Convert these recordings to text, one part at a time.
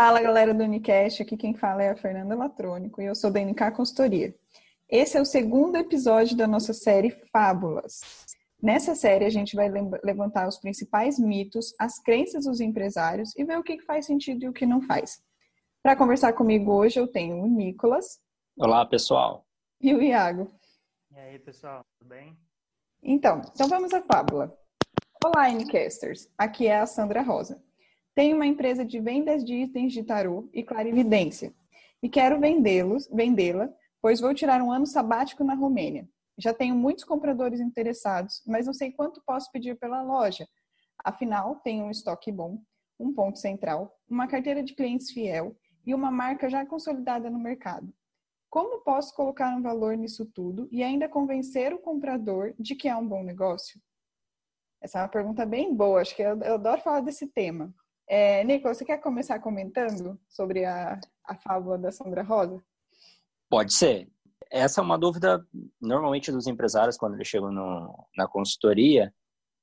Fala galera do Unicast, aqui quem fala é a Fernanda Latrônico e eu sou da NK Consultoria. Esse é o segundo episódio da nossa série Fábulas. Nessa série a gente vai levantar os principais mitos, as crenças dos empresários e ver o que faz sentido e o que não faz. Para conversar comigo hoje eu tenho o Nicolas. Olá pessoal. E o Iago. E aí pessoal, tudo bem? Então, então vamos à fábula. Olá, Ncasters. Aqui é a Sandra Rosa. Tenho uma empresa de vendas de itens de tarô e clarividência e quero vendê-los, vendê-la, pois vou tirar um ano sabático na Romênia. Já tenho muitos compradores interessados, mas não sei quanto posso pedir pela loja. Afinal, tenho um estoque bom, um ponto central, uma carteira de clientes fiel e uma marca já consolidada no mercado. Como posso colocar um valor nisso tudo e ainda convencer o comprador de que é um bom negócio? Essa é uma pergunta bem boa, acho que eu, eu adoro falar desse tema. É, Nico, você quer começar comentando sobre a, a fábula da Sandra Rosa? Pode ser. Essa é uma dúvida, normalmente, dos empresários quando eles chegam no, na consultoria,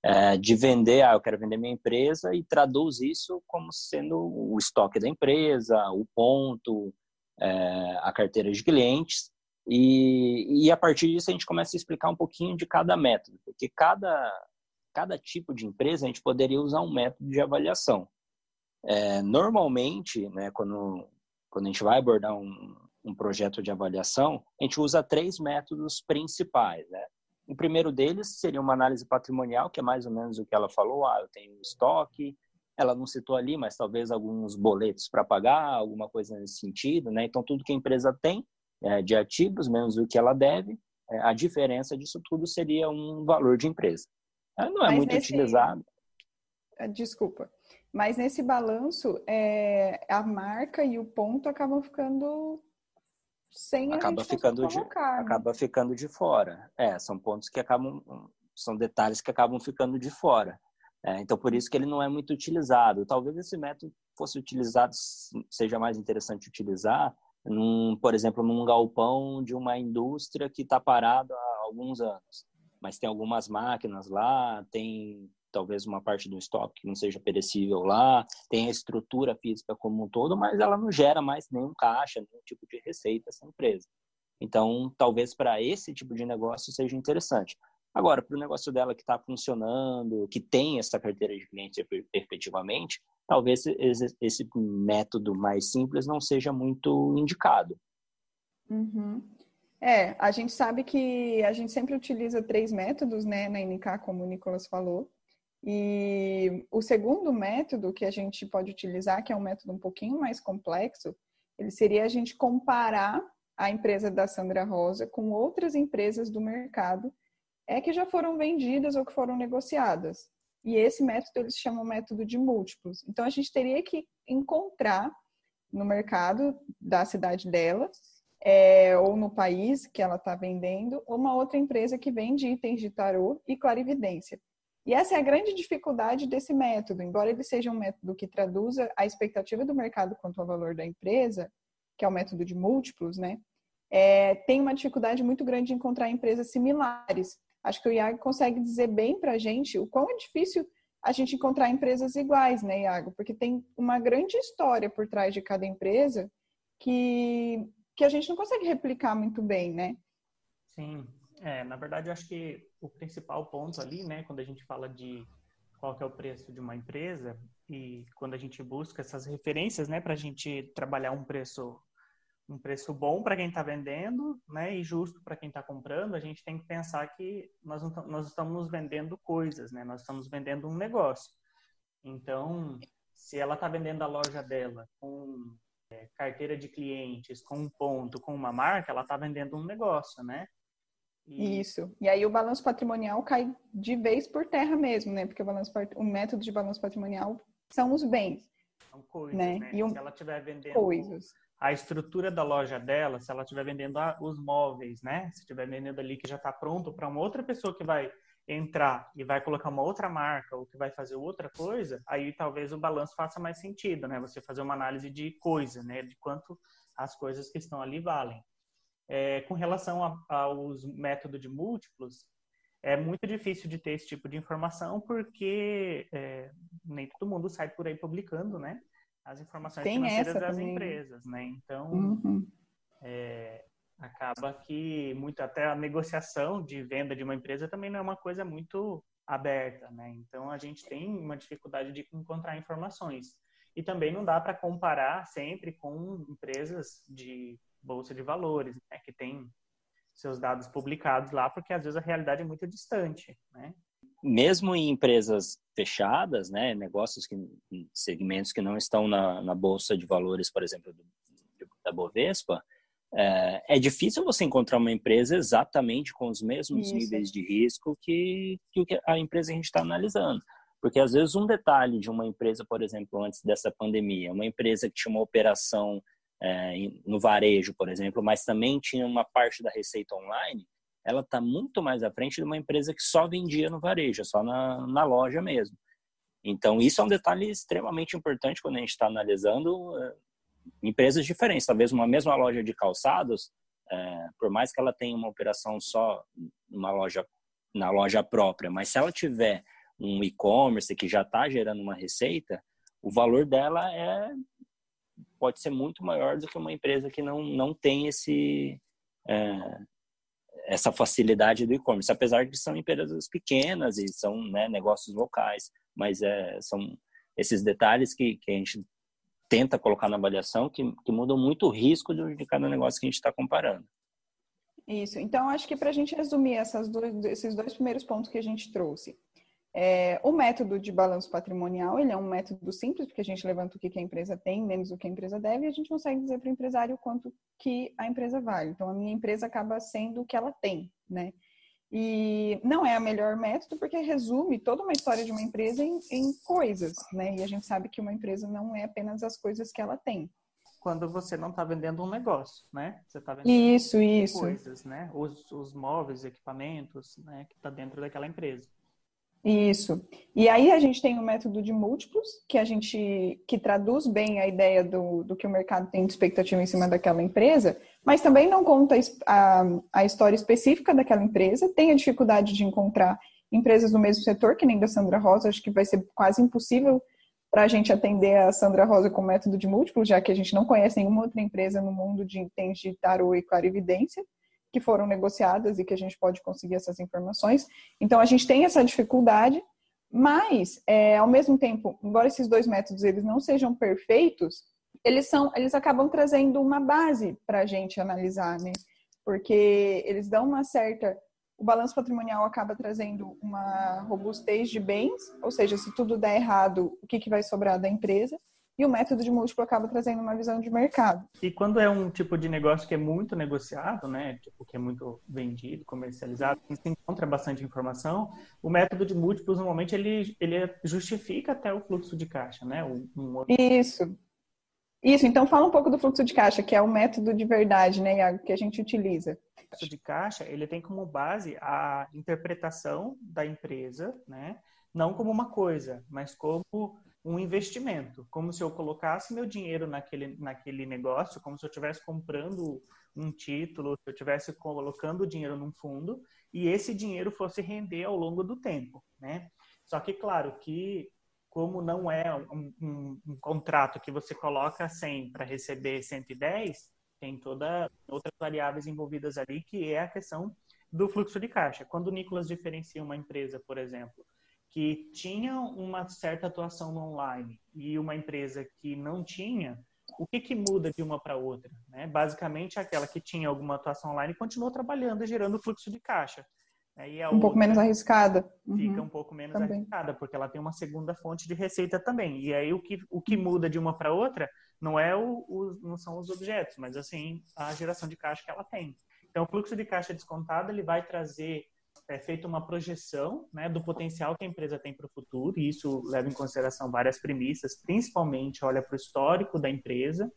é, de vender, ah, eu quero vender minha empresa e traduz isso como sendo o estoque da empresa, o ponto, é, a carteira de clientes. E, e a partir disso a gente começa a explicar um pouquinho de cada método, porque cada, cada tipo de empresa a gente poderia usar um método de avaliação. É, normalmente, né, quando, quando a gente vai abordar um, um projeto de avaliação, a gente usa três métodos principais. Né? O primeiro deles seria uma análise patrimonial, que é mais ou menos o que ela falou. Ah, eu tenho estoque, ela não citou ali, mas talvez alguns boletos para pagar, alguma coisa nesse sentido. Né? Então, tudo que a empresa tem é, de ativos, menos o que ela deve, é, a diferença disso tudo seria um valor de empresa. É, não é mas muito nesse... utilizado. Desculpa. Mas nesse balanço, é, a marca e o ponto acabam ficando sem acaba a ficando de colocar, né? acaba ficando de fora. É, são pontos que acabam são detalhes que acabam ficando de fora. É, então por isso que ele não é muito utilizado. Talvez esse método fosse utilizado seja mais interessante utilizar, num, por exemplo, num galpão de uma indústria que está parado há alguns anos, mas tem algumas máquinas lá, tem talvez uma parte do estoque que não seja perecível lá, tem a estrutura física como um todo, mas ela não gera mais nenhum caixa, nenhum tipo de receita essa empresa. Então, talvez para esse tipo de negócio seja interessante. Agora, para o negócio dela que está funcionando, que tem essa carteira de clientes efetivamente, talvez esse método mais simples não seja muito indicado. Uhum. É, a gente sabe que a gente sempre utiliza três métodos, né, na NK, como o Nicolas falou. E o segundo método que a gente pode utilizar, que é um método um pouquinho mais complexo, ele seria a gente comparar a empresa da Sandra Rosa com outras empresas do mercado é que já foram vendidas ou que foram negociadas. E esse método eles chamam método de múltiplos. Então a gente teria que encontrar no mercado da cidade dela é, ou no país que ela está vendendo uma outra empresa que vende itens de tarô e clarividência. E essa é a grande dificuldade desse método. Embora ele seja um método que traduza a expectativa do mercado quanto ao valor da empresa, que é o método de múltiplos, né? É, tem uma dificuldade muito grande de encontrar empresas similares. Acho que o Iago consegue dizer bem para a gente o quão é difícil a gente encontrar empresas iguais, né, Iago? Porque tem uma grande história por trás de cada empresa que, que a gente não consegue replicar muito bem, né? Sim, é, na verdade, eu acho que o principal ponto ali, né, quando a gente fala de qual é o preço de uma empresa e quando a gente busca essas referências, né, para a gente trabalhar um preço um preço bom para quem está vendendo, né, e justo para quem está comprando, a gente tem que pensar que nós nós estamos vendendo coisas, né, nós estamos vendendo um negócio. Então, se ela está vendendo a loja dela com carteira de clientes, com um ponto, com uma marca, ela está vendendo um negócio, né? E... Isso. E aí o balanço patrimonial cai de vez por terra mesmo, né? Porque o, balanço, o método de balanço patrimonial são os bens. São coisas, né? né? E um... Se ela estiver vendendo coisas. a estrutura da loja dela, se ela estiver vendendo os móveis, né? Se estiver vendendo ali que já está pronto para uma outra pessoa que vai entrar e vai colocar uma outra marca ou que vai fazer outra coisa, aí talvez o balanço faça mais sentido, né? Você fazer uma análise de coisa, né? De quanto as coisas que estão ali valem. É, com relação aos métodos de múltiplos, é muito difícil de ter esse tipo de informação porque é, nem todo mundo sai por aí publicando, né? as informações Tem financeiras das também. empresas, né? Então, uhum. é, acaba que muito até a negociação de venda de uma empresa também não é uma coisa muito aberta, né? Então a gente tem uma dificuldade de encontrar informações e também não dá para comparar sempre com empresas de bolsa de valores, né? Que tem seus dados publicados lá, porque às vezes a realidade é muito distante, né? Mesmo em empresas fechadas, né, negócios que segmentos que não estão na, na bolsa de valores, por exemplo, do, da Bovespa, é, é, difícil você encontrar uma empresa exatamente com os mesmos Isso. níveis de risco que, que a empresa que a gente está analisando. Porque às vezes um detalhe de uma empresa, por exemplo, antes dessa pandemia, uma empresa que tinha uma operação é, no varejo, por exemplo, mas também tinha uma parte da receita online, ela está muito mais à frente de uma empresa que só vendia no varejo, só na, na loja mesmo. Então, isso é um detalhe extremamente importante quando a gente está analisando é, empresas diferentes. Talvez uma mesma loja de calçados, é, por mais que ela tenha uma operação só numa loja, na loja própria, mas se ela tiver um e-commerce que já está gerando uma receita, o valor dela é pode ser muito maior do que uma empresa que não, não tem esse é, essa facilidade do e-commerce, apesar de são empresas pequenas e são né, negócios locais, mas é, são esses detalhes que, que a gente tenta colocar na avaliação que, que mudam muito o risco de, de cada negócio que a gente está comparando. Isso. Então, acho que para a gente resumir dois, esses dois primeiros pontos que a gente trouxe, é, o método de balanço patrimonial, ele é um método simples, porque a gente levanta o que a empresa tem, menos o que a empresa deve, e a gente consegue dizer para o empresário quanto que a empresa vale. Então, a minha empresa acaba sendo o que ela tem, né? E não é a melhor método porque resume toda uma história de uma empresa em, em coisas, né? E a gente sabe que uma empresa não é apenas as coisas que ela tem. Quando você não está vendendo um negócio, né? Você está vendendo isso, isso. coisas, né? Os, os móveis, equipamentos, né? Que está dentro daquela empresa. Isso. E aí a gente tem o método de múltiplos, que a gente que traduz bem a ideia do, do que o mercado tem de expectativa em cima daquela empresa, mas também não conta a, a história específica daquela empresa, tem a dificuldade de encontrar empresas do mesmo setor, que nem da Sandra Rosa, acho que vai ser quase impossível para a gente atender a Sandra Rosa com método de múltiplos, já que a gente não conhece nenhuma outra empresa no mundo de entende de tarô e clarividência que foram negociadas e que a gente pode conseguir essas informações. Então, a gente tem essa dificuldade, mas, é, ao mesmo tempo, embora esses dois métodos eles não sejam perfeitos, eles, são, eles acabam trazendo uma base para a gente analisar, né? Porque eles dão uma certa... O balanço patrimonial acaba trazendo uma robustez de bens, ou seja, se tudo der errado, o que, que vai sobrar da empresa e o método de múltiplo acaba trazendo uma visão de mercado. E quando é um tipo de negócio que é muito negociado, né, tipo que é muito vendido, comercializado, você encontra bastante informação, o método de múltiplos normalmente ele ele justifica até o fluxo de caixa, né? Um, um... Isso. Isso, então fala um pouco do fluxo de caixa, que é o método de verdade, né, Iago, que a gente utiliza. O fluxo de caixa, ele tem como base a interpretação da empresa, né, não como uma coisa, mas como um investimento, como se eu colocasse meu dinheiro naquele, naquele negócio, como se eu estivesse comprando um título, se eu estivesse colocando dinheiro num fundo e esse dinheiro fosse render ao longo do tempo, né? Só que, claro, que como não é um, um, um contrato que você coloca 100 para receber 110, tem toda outras variáveis envolvidas ali, que é a questão do fluxo de caixa. Quando o Nicolas diferencia uma empresa, por exemplo, que tinha uma certa atuação no online e uma empresa que não tinha, o que, que muda de uma para outra? Né? Basicamente, aquela que tinha alguma atuação online continuou trabalhando e gerando fluxo de caixa. Né? E um outra, pouco menos arriscada. Fica uhum. um pouco menos também. arriscada, porque ela tem uma segunda fonte de receita também. E aí o que, o que muda de uma para outra não, é o, o, não são os objetos, mas assim a geração de caixa que ela tem. Então, o fluxo de caixa descontado ele vai trazer é feita uma projeção né, do potencial que a empresa tem para o futuro, e isso leva em consideração várias premissas, principalmente olha para o histórico da empresa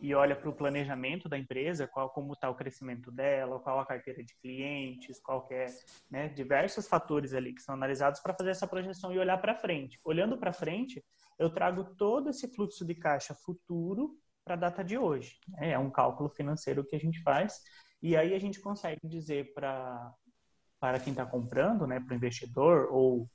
e olha para o planejamento da empresa, qual como está o crescimento dela, qual a carteira de clientes, qual é, né, diversos fatores ali que são analisados para fazer essa projeção e olhar para frente. Olhando para frente, eu trago todo esse fluxo de caixa futuro para a data de hoje. É um cálculo financeiro que a gente faz e aí a gente consegue dizer para para quem está comprando, né, para o investidor, ou,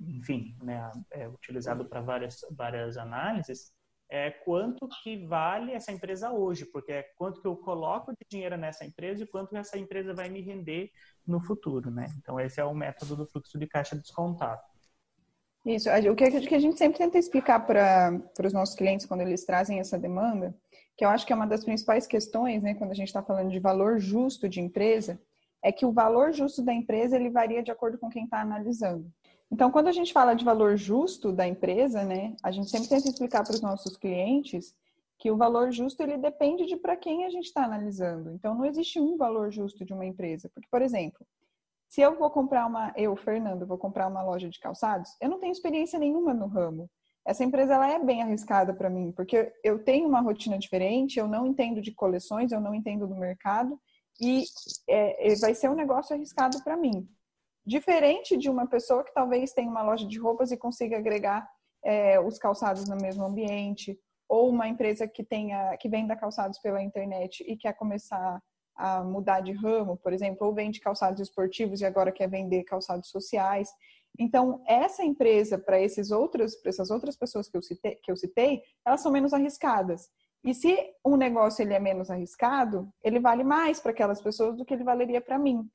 enfim, né, é utilizado para várias, várias análises, é quanto que vale essa empresa hoje, porque é quanto que eu coloco de dinheiro nessa empresa e quanto essa empresa vai me render no futuro, né? Então esse é o método do fluxo de caixa descontado. Isso, o que a gente sempre tenta explicar para os nossos clientes quando eles trazem essa demanda, que eu acho que é uma das principais questões, né, quando a gente está falando de valor justo de empresa, é que o valor justo da empresa ele varia de acordo com quem está analisando. Então, quando a gente fala de valor justo da empresa, né, a gente sempre tenta explicar para os nossos clientes que o valor justo ele depende de para quem a gente está analisando. Então, não existe um valor justo de uma empresa, porque, por exemplo, se eu vou comprar uma, eu, Fernando, vou comprar uma loja de calçados, eu não tenho experiência nenhuma no ramo. Essa empresa ela é bem arriscada para mim, porque eu tenho uma rotina diferente, eu não entendo de coleções, eu não entendo do mercado e é, vai ser um negócio arriscado para mim. Diferente de uma pessoa que talvez tenha uma loja de roupas e consiga agregar é, os calçados no mesmo ambiente, ou uma empresa que tenha que venda calçados pela internet e quer começar a mudar de ramo, por exemplo, ou vende calçados esportivos e agora quer vender calçados sociais. Então, essa empresa, para esses outros, para essas outras pessoas que eu, citei, que eu citei, elas são menos arriscadas. E se um negócio ele é menos arriscado, ele vale mais para aquelas pessoas do que ele valeria para mim.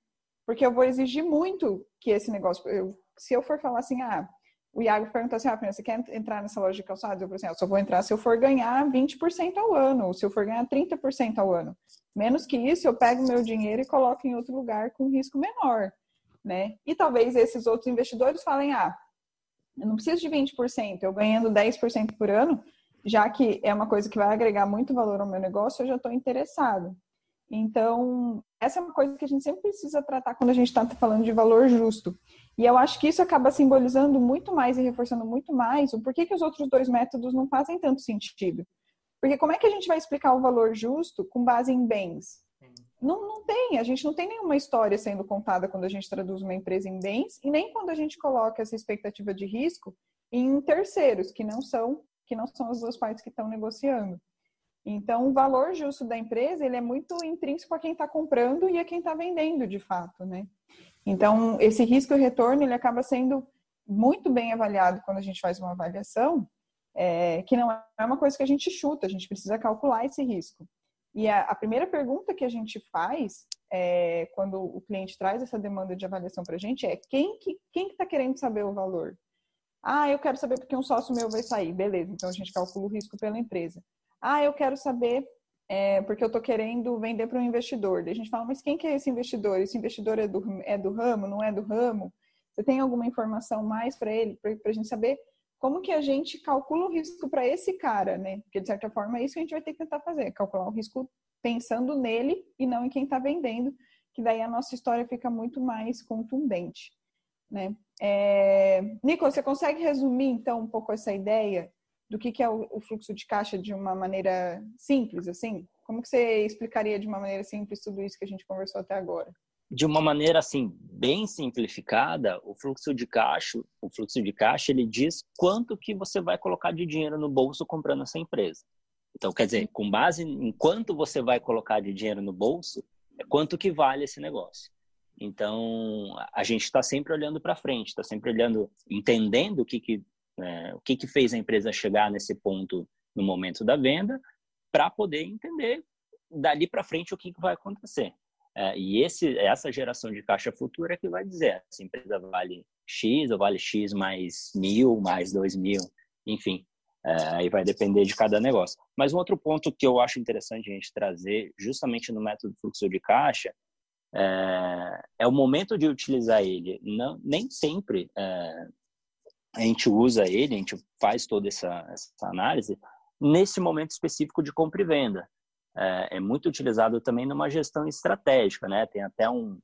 Porque eu vou exigir muito que esse negócio. Eu, se eu for falar assim, ah, o Iago perguntou assim: ah, você quer entrar nessa loja de calçados? Eu falei assim: ah, só vou entrar se eu for ganhar 20% ao ano, ou se eu for ganhar 30% ao ano. Menos que isso, eu pego meu dinheiro e coloco em outro lugar com risco menor, né? E talvez esses outros investidores falem: ah, eu não preciso de 20%, eu ganhando 10% por ano, já que é uma coisa que vai agregar muito valor ao meu negócio, eu já estou interessado. Então, essa é uma coisa que a gente sempre precisa tratar quando a gente está falando de valor justo. E eu acho que isso acaba simbolizando muito mais e reforçando muito mais o porquê que os outros dois métodos não fazem tanto sentido. Porque como é que a gente vai explicar o valor justo com base em bens? Não, não tem, a gente não tem nenhuma história sendo contada quando a gente traduz uma empresa em bens e nem quando a gente coloca essa expectativa de risco em terceiros, que não são, que não são as duas partes que estão negociando. Então, o valor justo da empresa ele é muito intrínseco a quem está comprando e a quem está vendendo, de fato, né? Então, esse risco e retorno ele acaba sendo muito bem avaliado quando a gente faz uma avaliação, é, que não é uma coisa que a gente chuta, a gente precisa calcular esse risco. E a, a primeira pergunta que a gente faz é, quando o cliente traz essa demanda de avaliação para a gente é quem que quem está querendo saber o valor? Ah, eu quero saber porque um sócio meu vai sair. Beleza, então a gente calcula o risco pela empresa. Ah, eu quero saber é, porque eu estou querendo vender para um investidor. Daí a gente fala, mas quem que é esse investidor? Esse investidor é do, é do ramo, não é do ramo? Você tem alguma informação mais para ele, para a gente saber como que a gente calcula o risco para esse cara, né? Porque, de certa forma, é isso que a gente vai ter que tentar fazer, calcular o risco pensando nele e não em quem está vendendo, que daí a nossa história fica muito mais contundente, né? É... Nicolas, você consegue resumir, então, um pouco essa ideia do que, que é o, fluxo de caixa de uma maneira simples, assim? Como que você explicaria de uma maneira simples tudo isso que a gente conversou até agora? De uma maneira assim bem simplificada, o fluxo de caixa, o fluxo de caixa, ele diz quanto que você vai colocar de dinheiro no bolso comprando essa empresa. Então, quer dizer, com base em quanto você vai colocar de dinheiro no bolso, é quanto que vale esse negócio. Então, a gente está sempre olhando para frente, está sempre olhando, entendendo o que, que é, o que, que fez a empresa chegar nesse ponto no momento da venda, para poder entender dali para frente o que, que vai acontecer. É, e esse, essa geração de caixa futura é que vai dizer se a empresa vale X ou vale X mais mil, mais dois mil, enfim. É, aí vai depender de cada negócio. Mas um outro ponto que eu acho interessante a gente trazer, justamente no método fluxo de caixa, é, é o momento de utilizar ele. Não, nem sempre é, a gente usa ele, a gente faz toda essa, essa análise nesse momento específico de compra e venda. É, é, muito utilizado também numa gestão estratégica, né? Tem até um,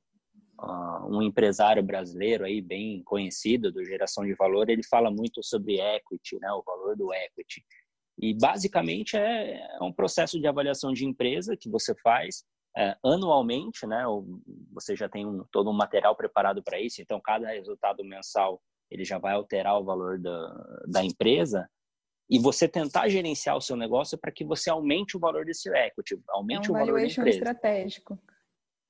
uh, um empresário brasileiro aí bem conhecido do geração de valor, ele fala muito sobre equity, né? O valor do equity. E basicamente é, é um processo de avaliação de empresa que você faz é, anualmente, né? Você já tem um, todo um material preparado para isso, então cada resultado mensal ele já vai alterar o valor da, da empresa, e você tentar gerenciar o seu negócio para que você aumente o valor desse equity, aumente é um o valor da empresa. estratégico.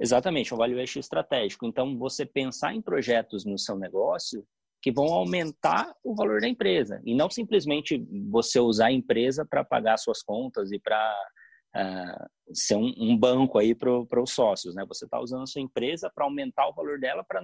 Exatamente, um valuation estratégico. Então, você pensar em projetos no seu negócio que vão aumentar o valor da empresa e não simplesmente você usar a empresa para pagar suas contas e para uh, ser um, um, banco aí para os sócios, né? Você está usando a sua empresa para aumentar o valor dela para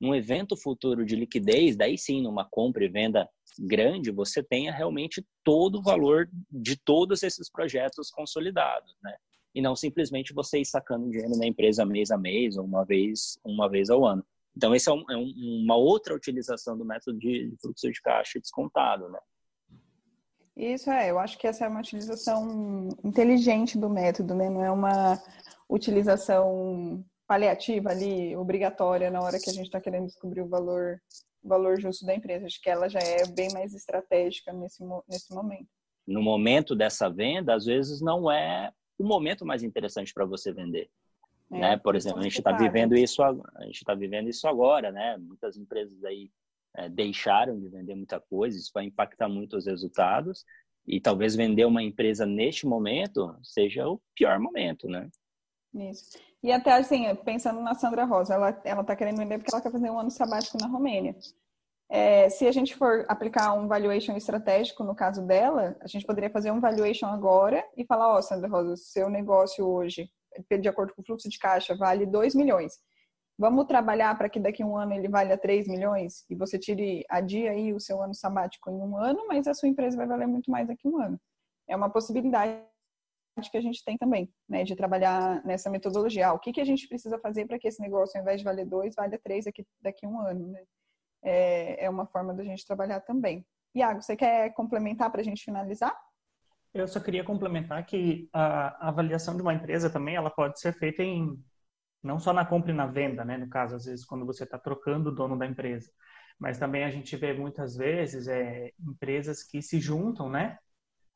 num evento futuro de liquidez, daí sim, numa compra e venda grande, você tenha realmente todo o valor de todos esses projetos consolidados, né? E não simplesmente você ir sacando dinheiro na empresa mês a mês ou uma vez, uma vez ao ano. Então, essa é, um, é um, uma outra utilização do método de, de fluxo de caixa descontado, né? Isso é, eu acho que essa é uma utilização inteligente do método, né? Não é uma utilização paliativa ali, obrigatória na hora que a gente está querendo descobrir o valor, o valor justo da empresa. Acho que ela já é bem mais estratégica nesse, nesse momento. No momento dessa venda, às vezes não é o momento mais interessante para você vender. É, né? Por exemplo, a gente está vivendo isso, a gente está vivendo isso agora, né? Muitas empresas aí é, deixaram de vender muita coisa, isso vai impactar muito os resultados e talvez vender uma empresa neste momento seja o pior momento, né? Isso. E até assim, pensando na Sandra Rosa, ela ela está querendo vender porque ela quer fazer um ano sabático na Romênia. É, se a gente for aplicar um valuation estratégico no caso dela, a gente poderia fazer um valuation agora e falar, ó, oh, Sandra Rosa, seu negócio hoje de acordo com o fluxo de caixa, vale 2 milhões. Vamos trabalhar para que daqui a um ano ele valha 3 milhões e você tire a dia aí o seu ano sabático em um ano, mas a sua empresa vai valer muito mais daqui a um ano. É uma possibilidade que a gente tem também, né, de trabalhar nessa metodologia. Ah, o que, que a gente precisa fazer para que esse negócio, ao invés de valer dois, valha três daqui, daqui a um ano, né? É, é uma forma da gente trabalhar também. Iago, você quer complementar para a gente finalizar? Eu só queria complementar que a avaliação de uma empresa também ela pode ser feita em não só na compra e na venda, né? No caso, às vezes quando você está trocando o dono da empresa, mas também a gente vê muitas vezes é, empresas que se juntam, né?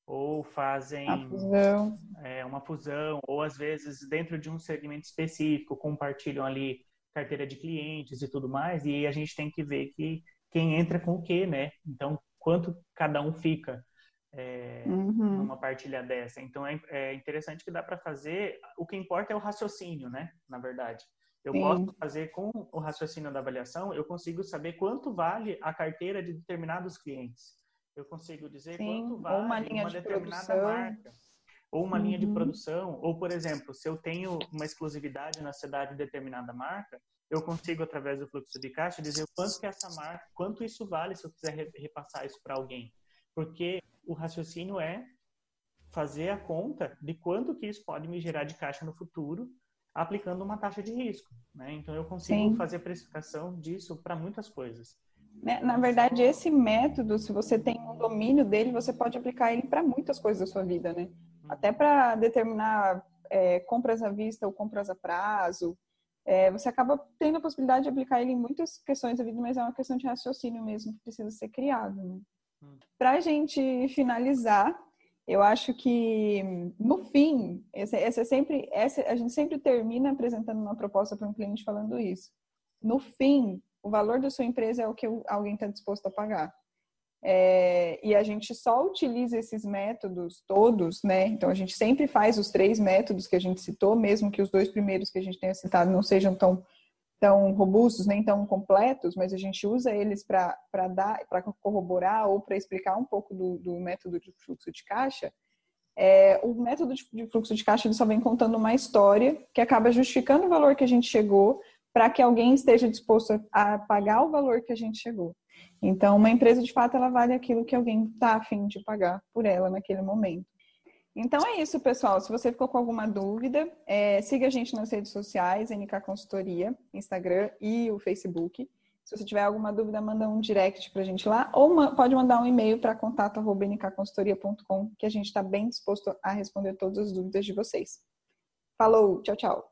Ou fazem fusão. É, uma fusão, ou às vezes dentro de um segmento específico compartilham ali carteira de clientes e tudo mais, e a gente tem que ver que quem entra com o quê, né? Então, quanto cada um fica é, uhum. numa partilha dessa. Então é, é interessante que dá para fazer. O que importa é o raciocínio, né? Na verdade, eu Sim. posso fazer com o raciocínio da avaliação, eu consigo saber quanto vale a carteira de determinados clientes. Eu consigo dizer Sim. quanto vale uma, uma de determinada produção. marca ou uma uhum. linha de uhum. produção, ou por exemplo, se eu tenho uma exclusividade na cidade de determinada marca, eu consigo através do fluxo de caixa dizer quanto que essa marca, quanto isso vale se eu quiser repassar isso para alguém. Porque o raciocínio é fazer a conta de quanto que isso pode me gerar de caixa no futuro, aplicando uma taxa de risco. Né? Então, eu consigo Sim. fazer precificação disso para muitas coisas. Né, na verdade, esse método, se você tem um domínio dele, você pode aplicar ele para muitas coisas da sua vida, né? Uhum. Até para determinar é, compras à vista ou compras a prazo. É, você acaba tendo a possibilidade de aplicar ele em muitas questões da vida, mas é uma questão de raciocínio mesmo que precisa ser criado. Né? Para a gente finalizar, eu acho que no fim, essa, essa é sempre, essa, a gente sempre termina apresentando uma proposta para um cliente falando isso. No fim, o valor da sua empresa é o que alguém está disposto a pagar. É, e a gente só utiliza esses métodos todos, né? Então a gente sempre faz os três métodos que a gente citou, mesmo que os dois primeiros que a gente tenha citado não sejam tão tão robustos nem tão completos, mas a gente usa eles para dar, para corroborar ou para explicar um pouco do, do, método de fluxo de caixa. É, o método de, fluxo de caixa ele só vem contando uma história que acaba justificando o valor que a gente chegou para que alguém esteja disposto a pagar o valor que a gente chegou. Então, uma empresa de fato ela vale aquilo que alguém está afim de pagar por ela naquele momento. Então é isso, pessoal. Se você ficou com alguma dúvida, é, siga a gente nas redes sociais, NK Consultoria, Instagram e o Facebook. Se você tiver alguma dúvida, manda um direct para a gente lá ou pode mandar um e-mail para contato@nkconsultoria.com que a gente está bem disposto a responder todas as dúvidas de vocês. Falou, tchau, tchau.